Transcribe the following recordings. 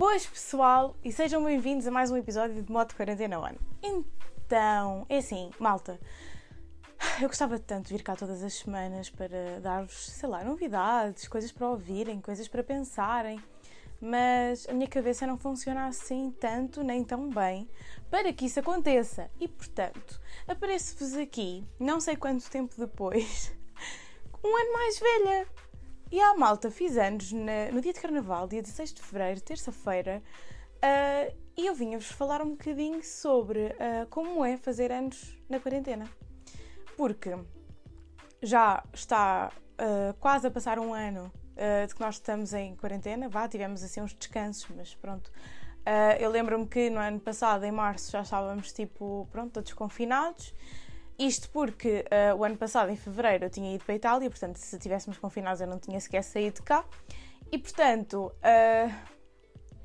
Boas pessoal e sejam bem-vindos a mais um episódio de Moto Quarentena One. Então, é assim, malta, eu gostava tanto de vir cá todas as semanas para dar-vos, sei lá, novidades, coisas para ouvirem, coisas para pensarem, mas a minha cabeça não funciona assim tanto nem tão bem para que isso aconteça. E portanto, apareço-vos aqui, não sei quanto tempo depois, um ano mais velha. E a malta fiz anos na, no dia de carnaval, dia 16 de fevereiro, terça-feira, uh, e eu vinha-vos falar um bocadinho sobre uh, como é fazer anos na quarentena. Porque já está uh, quase a passar um ano de que nós estamos em quarentena, vá, tivemos assim uns descansos, mas pronto. eu lembro-me que no ano passado, em março, já estávamos tipo, pronto, todos confinados. Isto porque uh, o ano passado, em fevereiro, eu tinha ido para a Itália, portanto, se estivéssemos confinados, eu não tinha sequer saído de cá. E, portanto, uh,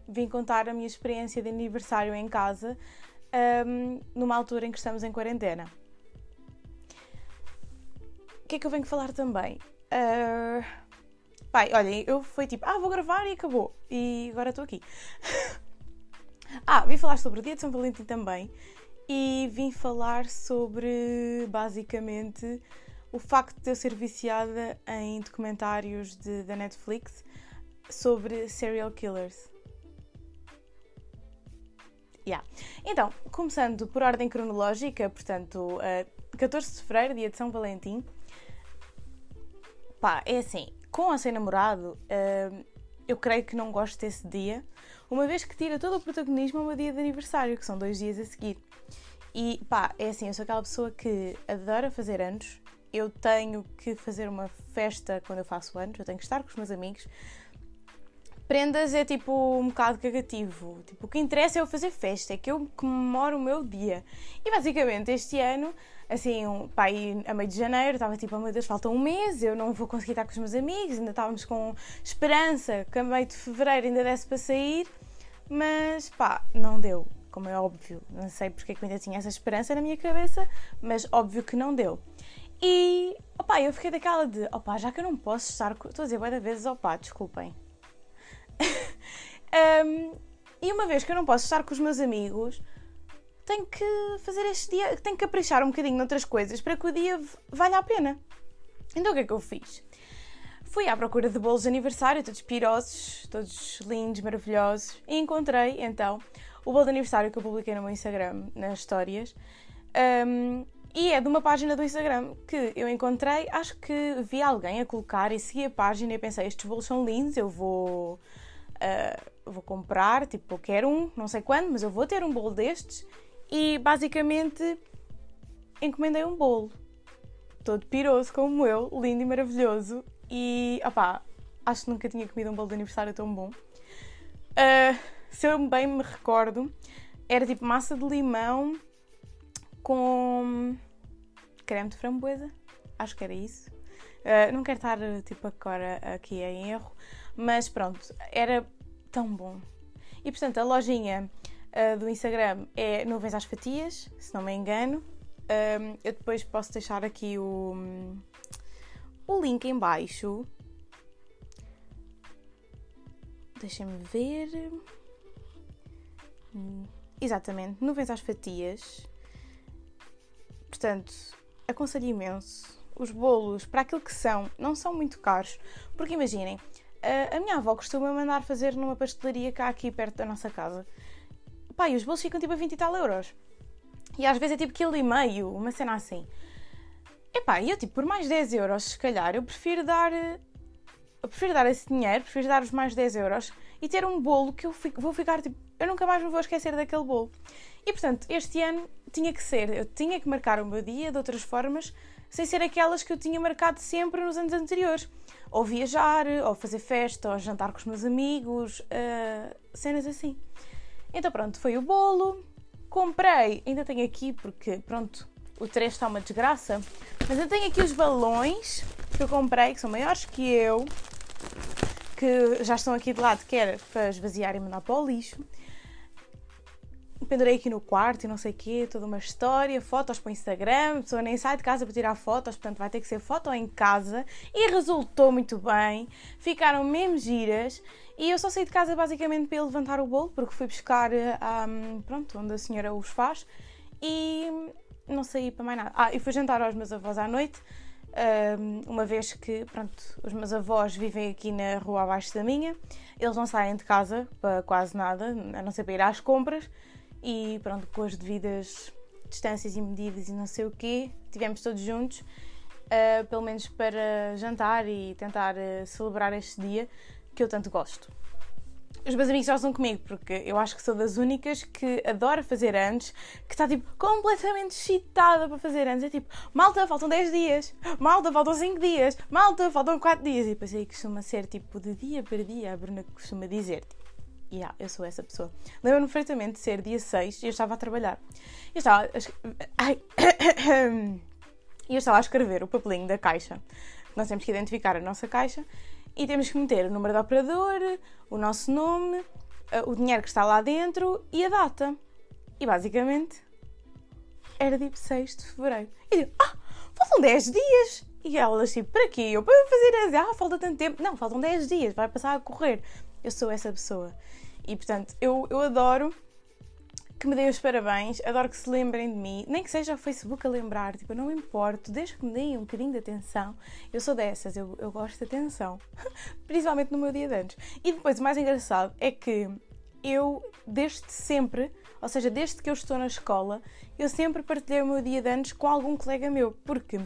vim contar a minha experiência de aniversário em casa, um, ehm, numa altura em que estamos em quarentena. O que é que eu venho falar também? Uh, pai, olhem, eu fui tipo, ah, vou gravar e acabou. E agora estou aqui. ah, vim falar sobre o dia de São Valentim também e vim falar sobre basicamente o facto de eu ser viciada em documentários de, da Netflix sobre serial killers. Yeah. Então, começando por ordem cronológica, portanto, uh, 14 de fevereiro, dia de São Valentim. Pá, é assim, com ou sem namorado, uh, eu creio que não gosto desse dia, uma vez que tira todo o protagonismo ao meu dia de aniversário, que são dois dias a seguir. E pá, é assim, eu sou aquela pessoa que adora fazer anos, eu tenho que fazer uma festa quando eu faço anos, eu tenho que estar com os meus amigos. Prendas é tipo um bocado cagativo. Tipo, o que interessa é eu fazer festa, é que eu comemoro o meu dia. E basicamente este ano, assim, pá, a meio de janeiro, estava tipo, oh meu Deus, falta um mês, eu não vou conseguir estar com os meus amigos, ainda estávamos com esperança que a meio de fevereiro ainda desse para sair, mas pá, não deu como é óbvio. Não sei porque é que ainda tinha essa esperança na minha cabeça, mas óbvio que não deu. E, opá, eu fiquei daquela de, opá, já que eu não posso estar, estou a dizer várias vezes, opá, desculpem. um, e uma vez que eu não posso estar com os meus amigos, tenho que fazer este dia, tenho que caprichar um bocadinho noutras coisas para que o dia valha a pena. Então o que é que eu fiz? Fui à procura de bolos de aniversário, todos pirosos, todos lindos, maravilhosos, e encontrei então o bolo de aniversário que eu publiquei no meu Instagram, nas histórias. Um, e é de uma página do Instagram que eu encontrei, acho que vi alguém a colocar e segui a página e pensei, estes bolos são lindos, eu vou, uh, vou comprar, tipo, eu quero um, não sei quando, mas eu vou ter um bolo destes. E basicamente encomendei um bolo, todo piroso como eu, lindo e maravilhoso. E, opá, acho que nunca tinha comido um bolo de aniversário tão bom. Uh, se eu bem me recordo, era tipo massa de limão com creme de framboesa. Acho que era isso. Uh, não quero estar tipo agora aqui em erro, mas pronto, era tão bom. E portanto, a lojinha uh, do Instagram é Nuvens às Fatias, se não me engano. Uh, eu depois posso deixar aqui o, o link em baixo. Deixem-me ver. Exatamente, nuvens às fatias. Portanto, aconselho imenso. Os bolos, para aquilo que são, não são muito caros. Porque imaginem, a, a minha avó costuma mandar fazer numa pastelaria cá aqui perto da nossa casa. Pá, e os bolos ficam tipo a 20 e tal euros. E às vezes é tipo quilo e meio, uma cena assim. Epá, e eu tipo, por mais 10 euros, se calhar, eu prefiro dar. Eu prefiro dar esse dinheiro, prefiro dar os mais 10 euros e ter um bolo que eu fico, vou ficar tipo eu nunca mais me vou esquecer daquele bolo. E portanto, este ano tinha que ser, eu tinha que marcar o meu dia de outras formas, sem ser aquelas que eu tinha marcado sempre nos anos anteriores. Ou viajar, ou fazer festa, ou jantar com os meus amigos, uh, cenas assim. Então pronto, foi o bolo. Comprei, ainda tenho aqui porque pronto, o 3 está uma desgraça, mas eu tenho aqui os balões que eu comprei, que são maiores que eu, que já estão aqui de lado, que para esvaziar e mandar para o lixo. Pendurei aqui no quarto e não sei o quê, toda uma história, fotos para o Instagram, a pessoa nem sai de casa para tirar fotos, portanto vai ter que ser foto em casa. E resultou muito bem, ficaram mesmo giras. E eu só saí de casa basicamente para levantar o bolo, porque fui buscar, um, pronto, onde a senhora os faz. E não saí para mais nada. Ah, e fui jantar aos meus avós à noite, uma vez que, pronto, os meus avós vivem aqui na rua abaixo da minha, eles não saem de casa para quase nada, a não ser para ir às compras, e pronto, com as devidas distâncias e medidas e não sei o quê, tivemos todos juntos, uh, pelo menos para jantar e tentar uh, celebrar este dia que eu tanto gosto. Os meus amigos estão comigo, porque eu acho que sou das únicas que adora fazer anos, que está tipo completamente excitada para fazer anos. É tipo, malta, faltam 10 dias, malta, faltam 5 dias, malta, faltam 4 dias. E depois aí costuma ser tipo de dia para dia, a Bruna costuma dizer, tipo, yeah, eu sou essa pessoa. Lembro-me perfeitamente de ser dia 6 e eu estava a trabalhar. Eu estava a... Eu estava a escrever o papelinho da caixa. Nós temos que identificar a nossa caixa e temos que meter o número do operador, o nosso nome, eh, o dinheiro que está lá dentro e a data. E basicamente era tipo 6 de fevereiro. E eu, ah, faltam 10 dias. E elas tipo, para quê? Eu para fazer, ah, falta tanto tempo. Não, faltam 10 dias, vai passar a correr. Eu sou essa pessoa. E portanto, eu, eu adoro que me deem os parabéns, adoro que se lembrem de mim, nem que seja o Facebook a lembrar, tipo, eu não me importo, desde que me deem um bocadinho de atenção. Eu sou dessas, eu, eu gosto de atenção, principalmente no meu dia de anos. E depois, o mais engraçado é que eu, desde sempre, ou seja, desde que eu estou na escola, eu sempre partilhei o meu dia de anos com algum colega meu, porque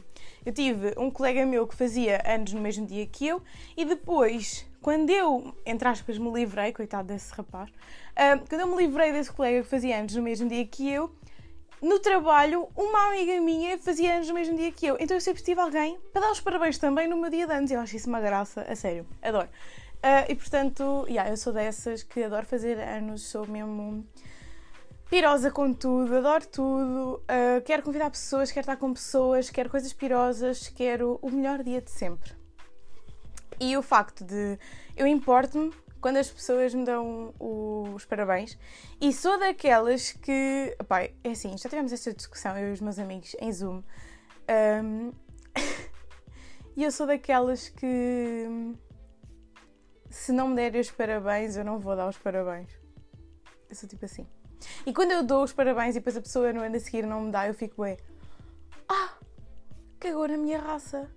eu tive um colega meu que fazia anos no mesmo dia que eu e depois quando eu, entre aspas, me livrei, coitado desse rapaz, uh, quando eu me livrei desse colega que fazia anos no mesmo dia que eu, no trabalho, uma amiga minha fazia anos no mesmo dia que eu. Então eu sempre tive alguém para dar os parabéns também no meu dia de anos. Eu acho isso uma graça, a sério, adoro. Uh, e portanto, yeah, eu sou dessas que adoro fazer anos, sou mesmo pirosa com tudo, adoro tudo, uh, quero convidar pessoas, quero estar com pessoas, quero coisas pirosas, quero o melhor dia de sempre. E o facto de eu importo-me quando as pessoas me dão os parabéns e sou daquelas que. Pai, é assim, já tivemos esta discussão eu e os meus amigos em Zoom. Um, e eu sou daquelas que. Se não me derem os parabéns, eu não vou dar os parabéns. Eu sou tipo assim. E quando eu dou os parabéns e depois a pessoa no ano a seguir não me dá, eu fico bem. Ah! Cagou na minha raça.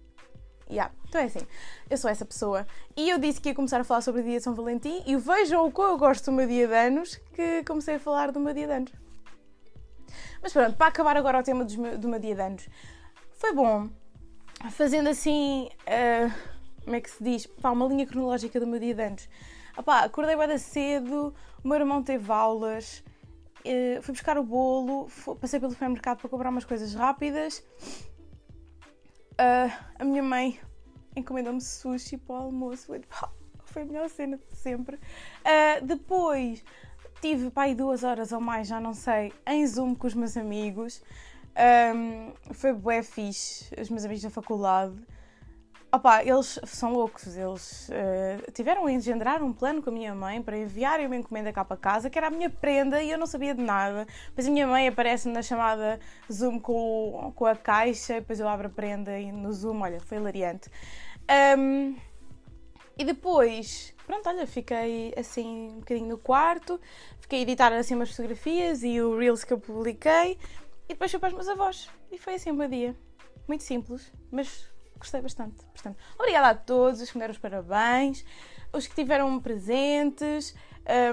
Yeah. Então é assim, eu sou essa pessoa. E eu disse que ia começar a falar sobre o dia de São Valentim e vejam o que eu gosto do meu dia de anos que comecei a falar do meu dia de anos. Mas pronto, para acabar agora o tema do meu dia de anos. Foi bom, fazendo assim, uh, como é que se diz? Pá, uma linha cronológica do meu dia de anos. Opá, acordei bem cedo, o meu irmão teve aulas, uh, fui buscar o bolo, passei pelo supermercado para comprar umas coisas rápidas Uh, a minha mãe encomendou-me sushi para o almoço. Foi, a melhor cena de sempre. Uh, depois tive pai duas horas ou mais, já não sei, em Zoom com os meus amigos. Um, foi bué fixe, os meus amigos da faculdade. Opa, eles são loucos, eles uh, tiveram a engendrar um plano com a minha mãe para enviarem uma encomenda cá para casa, que era a minha prenda e eu não sabia de nada. Depois a minha mãe aparece na chamada Zoom com, com a caixa, depois eu abro a prenda e no Zoom, olha, foi hilariante. Um, e depois, pronto, olha, fiquei assim um bocadinho no quarto, fiquei a editar assim umas fotografias e o Reels que eu publiquei, e depois fui para os meus avós. E foi assim o meu dia. Muito simples, mas gostei bastante. Portanto, obrigada a todos os que me deram os parabéns, os que tiveram presentes,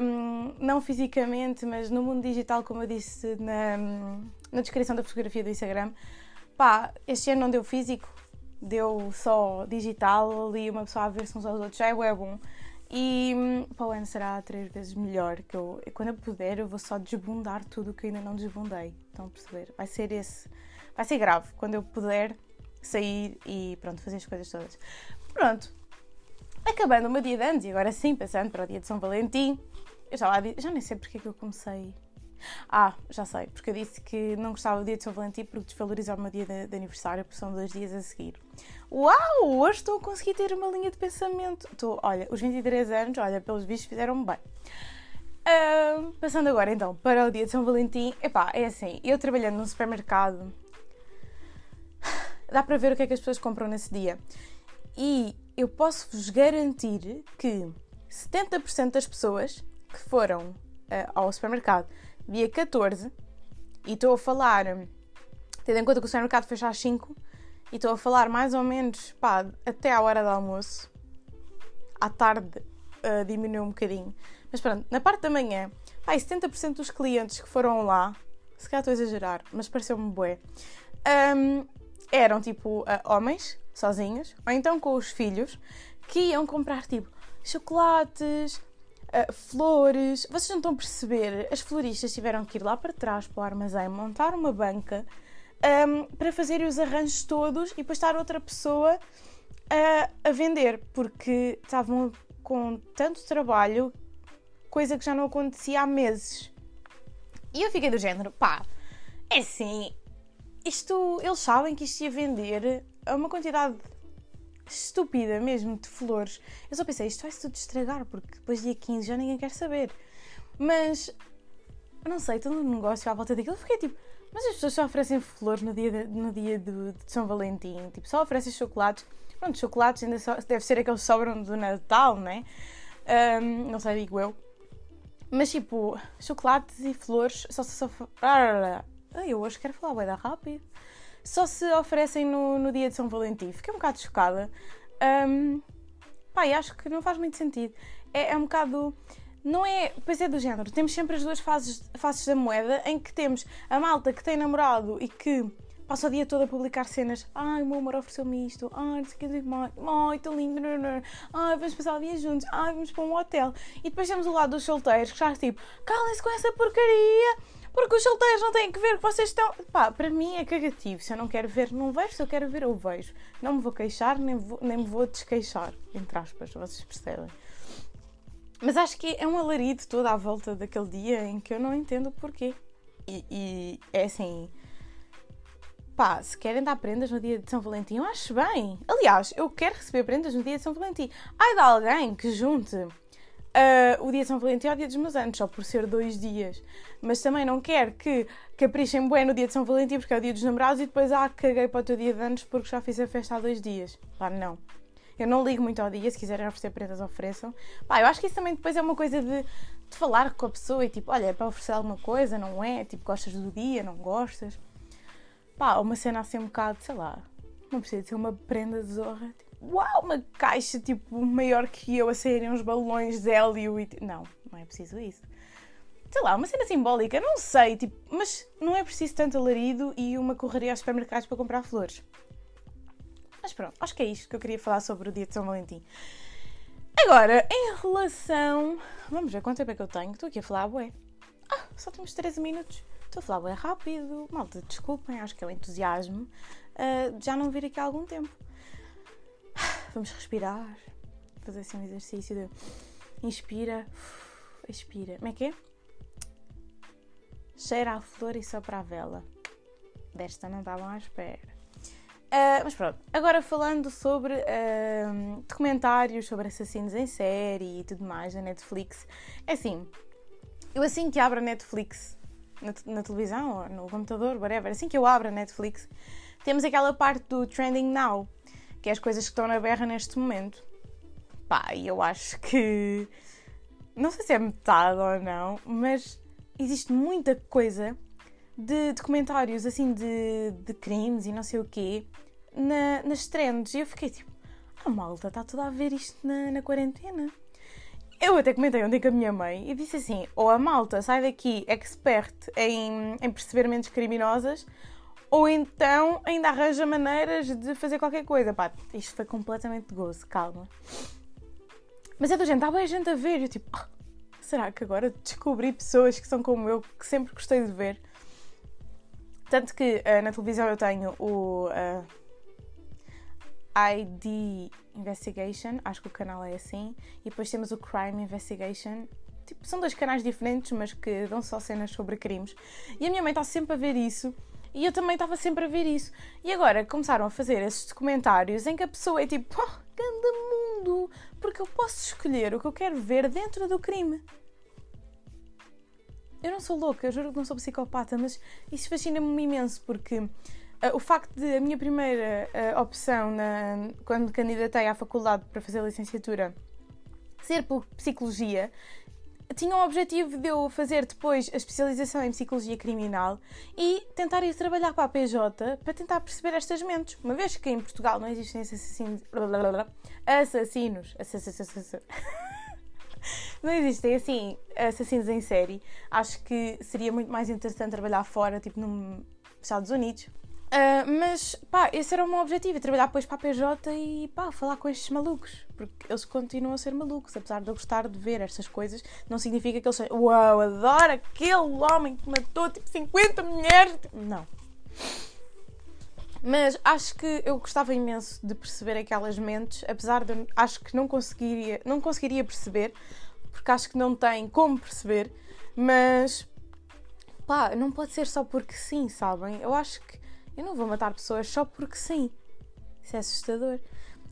um, não fisicamente, mas no mundo digital, como eu disse na, na descrição da fotografia do Instagram. Pá, este ano não deu físico, deu só digital, ali uma pessoa a ver-se uns aos outros, já é bom. E hum, para o ano será três vezes melhor. Que eu, quando eu puder, eu vou só desbundar tudo o que eu ainda não desbundei. Estão a perceber? Vai ser esse. Vai ser grave. Quando eu puder, sair e pronto, fazer as coisas todas. Pronto, acabando o meu dia de anos e agora sim, passando para o dia de São Valentim, eu já, lá, já nem sei porque é que eu comecei. Ah, já sei, porque eu disse que não gostava do dia de São Valentim porque desvalorizava o meu dia de, de, aniversário, porque são dois dias a seguir. Uau, hoje estou a conseguir ter uma linha de pensamento. Estou, olha, os 23 anos, olha, pelos bichos fizeram-me bem. Uh, passando agora então para o dia de São Valentim, epá, é assim, eu trabalhando num supermercado, dá para ver o que é que as pessoas compram nesse dia. E eu posso-vos garantir que 70% das pessoas que foram uh, ao supermercado dia 14, e estou a falar, tendo em conta que o supermercado fecha às 5, e estou a falar mais ou menos pá, até à hora do almoço, à tarde uh, diminuiu um bocadinho. Mas pronto, na parte da manhã, pá, 70% dos clientes que foram lá, se calhar estou a exagerar, mas pareceu-me bué, um, eram tipo uh, homens, sozinhos, ou então com os filhos, que iam comprar tipo chocolates, uh, flores. Vocês não estão a perceber? As floristas tiveram que ir lá para trás para o armazém, montar uma banca um, para fazer os arranjos todos e depois estar outra pessoa a, a vender, porque estavam com tanto trabalho, coisa que já não acontecia há meses. E eu fiquei do género, pá, é assim, isto, eles sabem que isto ia vender a uma quantidade estúpida mesmo de flores. Eu só pensei, isto vai-se tudo estragar, porque depois dia 15 já ninguém quer saber. Mas, não sei, todo um negócio à volta daquilo, eu fiquei tipo, mas as pessoas só oferecem flores no dia de, no dia de, de São Valentim, tipo, só oferecem chocolates. Pronto, chocolates ainda só, deve ser aqueles que sobram do Natal, né? Um, não sei, digo eu. Mas tipo, chocolates e flores só se. Ah, eu hoje quero falar, dar rápido. Só se oferecem no, no dia de São Valentim. Fiquei um bocado chocada. Um, pá, e acho que não faz muito sentido. É, é um bocado não é. Pois é do género. Temos sempre as duas fases, faces da moeda em que temos a malta que tem namorado e que passa o dia todo a publicar cenas. Ai, o meu amor ofereceu-me isto. Ai, não sei o que dizer mais. Ai, tão lindo. Ai, vamos passar o dia juntos. Ai, vamos para um hotel. E depois temos o lado dos solteiros que já é tipo, calem-se com essa porcaria. Porque os solteiros não têm que ver vocês estão. Pá, para mim é cagativo. Se eu não quero ver, não vejo. Se eu quero ver, eu vejo. Não me vou queixar, nem, vou, nem me vou desqueixar. Entre aspas, vocês percebem. Mas acho que é um alarido toda à volta daquele dia em que eu não entendo o porquê. E, e é assim. Pá, se querem dar prendas no dia de São Valentim, eu acho bem. Aliás, eu quero receber prendas no dia de São Valentim. Ai de alguém que junte uh, o dia de São Valentim ao dia dos meus anos, só por ser dois dias. Mas também não quero que caprichem bem no dia de São Valentim porque é o dia dos namorados e depois, ah, caguei para o teu dia de anos porque já fiz a festa há dois dias. Claro, não. Eu não ligo muito ao dia, se quiserem oferecer prendas, ofereçam. Pá, eu acho que isso também depois é uma coisa de, de falar com a pessoa e tipo, olha, é para oferecer alguma coisa, não é? Tipo, gostas do dia, não gostas? Pá, uma cena assim um bocado, sei lá, não precisa ser uma prenda de zorra. Tipo, uau, uma caixa tipo maior que eu a saírem uns balões de hélio e. Não, não é preciso isso. Sei lá, uma cena simbólica, não sei, tipo, mas não é preciso tanto alarido e uma correria aos supermercados para comprar flores. Mas pronto, acho que é isto que eu queria falar sobre o dia de São Valentim. Agora, em relação. Vamos ver quanto tempo é que eu tenho. Estou aqui a falar, bué. Ah, só temos 13 minutos. Estou a falar bué rápido. Malta, desculpem, acho que é o entusiasmo. Uh, já não vir aqui há algum tempo. Vamos respirar. Fazer assim um exercício de. Inspira. Expira. Como é que é? Cheira a flor e sopra a vela. Desta não estavam à espera. Uh, mas pronto, agora falando sobre uh, documentários sobre assassinos em série e tudo mais na Netflix, é assim, eu assim que abro a Netflix na, na, televisão ou no computador, whatever, assim que eu abro a Netflix, temos aquela parte do Trending Now, que é as coisas que estão na berra neste momento. Pá, eu acho que. Não sei se é metade ou não, mas existe muita coisa de documentários assim de, de crimes e não sei o quê na, nas trends. E eu fiquei tipo, a malta está toda a ver isto na, na quarentena. Eu até comentei ontem com a minha mãe e disse assim: ou a malta sai daqui expert em, em perceber mentes criminosas, ou então ainda arranja maneiras de fazer qualquer coisa. Pá, isto foi completamente de gozo, calma. Mas é do gente, está bem a gente a ver. Eu tipo, oh, será que agora descobri pessoas que são como eu, que sempre gostei de ver? Tanto que uh, na televisão eu tenho o uh, ID Investigation, acho que o canal é assim, e depois temos o Crime Investigation. Tipo, são dois canais diferentes, mas que dão só cenas sobre crimes. E a minha mãe está sempre a ver isso. E eu também estava sempre a ver isso. E agora começaram a fazer esses documentários em que a pessoa é tipo, oh, grande mundo, porque eu posso escolher o que eu quero ver dentro do crime. eu não sou louca, eu juro que não sou psicopata, mas isso fascina-me imenso porque uh, o facto de a minha primeira uh, opção na, quando me candidatei à faculdade para fazer a licenciatura ser por psicologia tinha o objetivo de eu fazer depois a especialização em psicologia criminal e tentar ir trabalhar para a PJ para tentar perceber estas mentes. Uma vez que em Portugal não existem assassinos. Assassinos. Assassinos. não existem assim assassinos em série. Acho que seria muito mais interessante trabalhar fora, tipo nos Estados Unidos, Uh, mas, pá, esse era o meu objetivo, trabalhar depois para a PJ e, pá, falar com estes malucos. Porque eles continuam a ser malucos, apesar de eu gostar de ver estas coisas, não significa que eles sejam, uau, adoro aquele homem que matou, tipo, 50 mulheres. Não. Mas acho que eu gostava imenso de perceber aquelas mentes, apesar de acho que não conseguiria, não conseguiria perceber, porque acho que não tem como perceber, mas pá, não pode ser só porque sim, sabem? Eu acho que eu não vou matar pessoas só porque sim. Isso é assustador.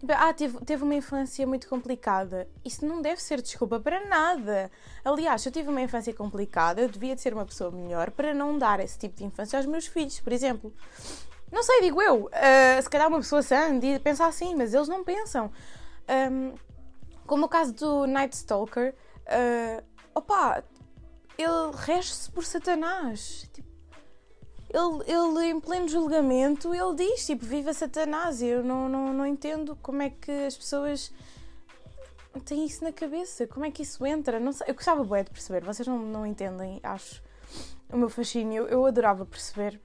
Ah, teve, teve uma infância muito complicada. Isso não deve ser desculpa para nada. Aliás, eu tive uma infância complicada, eu devia de ser uma pessoa melhor para não dar esse tipo de infância aos meus filhos, por exemplo. Não sei, digo eu. Uh, se calhar uma pessoa sã pensa assim, mas eles não pensam. Um, como o caso do Night Stalker, uh, opa, ele rege-se por Satanás. Tipo, ele, ele, em pleno julgamento, ele diz, tipo, viva Satanás. Eu não, não, não entendo como é que as pessoas têm isso na cabeça. Como é que isso entra? Não sei. Eu gostava bem de perceber. Vocês não, não entendem, acho, o meu fascínio. Eu adorava perceber.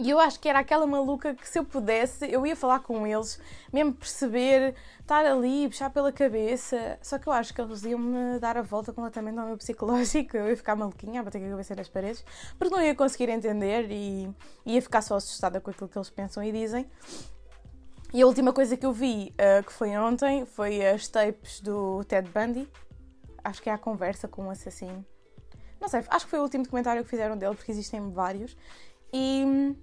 E eu acho que era aquela maluca que se eu pudesse, eu ia falar com eles, mesmo perceber, estar ali, puxar pela cabeça. Só que eu acho que eles iam-me dar a volta completamente ao meu psicológico. Eu ia ficar maluquinha, a bater a cabeça nas paredes, porque não ia conseguir entender e ia ficar só assustada com aquilo que eles pensam e dizem. E a última coisa que eu vi, uh, que foi ontem, foi as tapes do Ted Bundy. Acho que é a conversa com um assassino. Não sei, acho que foi o último documentário que fizeram dele, porque existem vários. E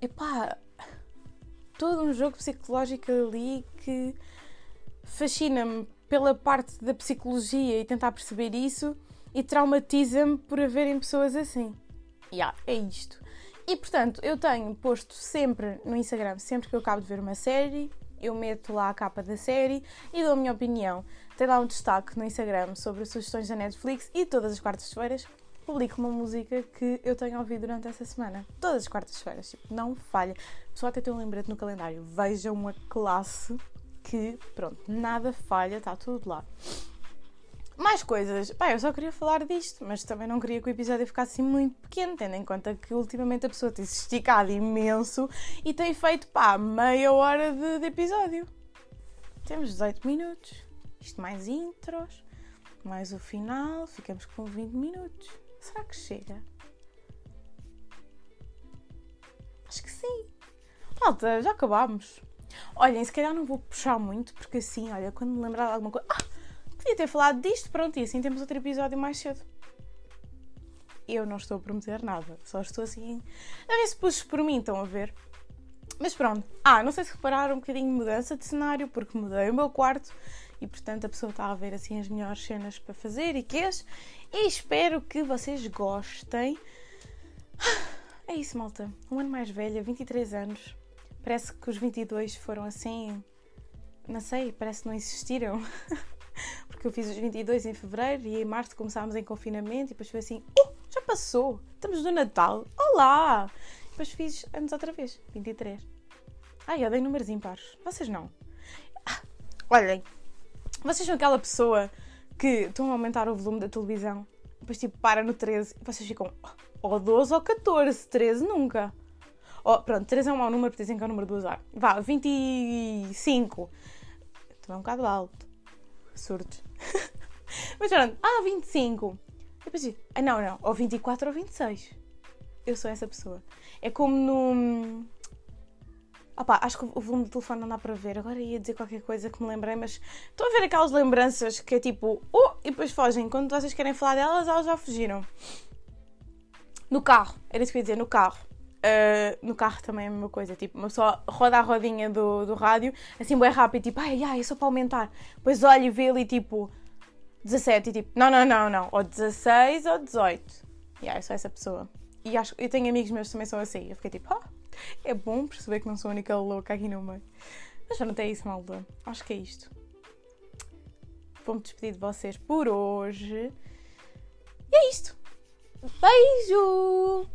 epá, todo um jogo psicológico ali que fascina-me pela parte da psicologia e tentar perceber isso e traumatiza-me por haverem pessoas assim. Yeah, é isto. E portanto, eu tenho posto sempre no Instagram, sempre que eu acabo de ver uma série, eu meto lá a capa da série e dou a minha opinião. Tem lá um destaque no Instagram sobre sugestões da Netflix e todas as quartas-feiras publico uma música que eu tenho ouvido durante essa semana. Todas as quartas-feiras, tipo, não falha. Só até tem um lembrete no calendário. Vejam uma classe que, pronto, nada falha, está tudo lá. Mais coisas. Pá, eu só queria falar disto, mas também não queria que o episódio ficasse assim muito pequeno, tendo em conta que ultimamente a pessoa tem se esticado imenso e tem feito, pá, meia hora de, de episódio. Temos 18 minutos. Isto mais intros, mais o final, ficamos com 20 minutos. Será que chega? Acho que sim. Malta, já acabámos. Olhem, se calhar não vou puxar muito, porque assim, olha, quando me lembrar de alguma coisa. Ah! Podia ter falado disto, pronto, e assim temos outro episódio mais cedo. Eu não estou a prometer nada, só estou assim. A ver se puxo por mim, estão a ver? Mas pronto. Ah, não sei se repararam um bocadinho de mudança de cenário, porque mudei o meu quarto e portanto a pessoa está a ver assim as melhores cenas para fazer e quês. E espero que vocês gostem. É isso, malta. Um ano mais velha, 23 anos. Parece que os 22 foram assim. Não sei, parece que não existiram. Porque eu fiz os 22 em fevereiro e em março começámos em confinamento e depois foi assim: oh, já passou, estamos no Natal, olá! E depois fiz anos outra vez, 23. Ai, eu dei números impares. Vocês não. Ah, olhem, vocês são aquela pessoa que estão a aumentar o volume da televisão, depois tipo para no 13 e vocês ficam ou 12 ou 14, 13 nunca. Oh, pronto, 13 é um mau número porque dizem que é o número do azar. Vá, 25. Também é um bocado alto. Surtos. Mas pronto, ah, 25. Depois digo, ah, não, não, ou 24 ou 26. Eu sou essa pessoa. É como no Opa, acho que o volume do telefone não dá para ver. Agora ia dizer qualquer coisa que me lembrei, mas estou a ver aquelas lembranças que é tipo, oh, e depois fogem. Quando vocês querem falar delas, elas já fugiram. No carro, era isso que eu ia dizer, no carro. Uh, no carro também é a mesma coisa, tipo, uma pessoa roda a rodinha do, do rádio, assim, bem rápido, tipo, ai, ai, é só para aumentar. Depois olha e vê ali, tipo, 17 e tipo, não, não, não, não, ou 16 ou 18. E yeah, eu sou essa pessoa. E acho, eu tenho amigos meus que também são assim. Eu fiquei tipo, ah, é bom perceber que não sou a única louca aqui no meio. Mas não é isso, malta. Acho que é isto. Vou-me despedir de vocês por hoje. E é isto. Beijo!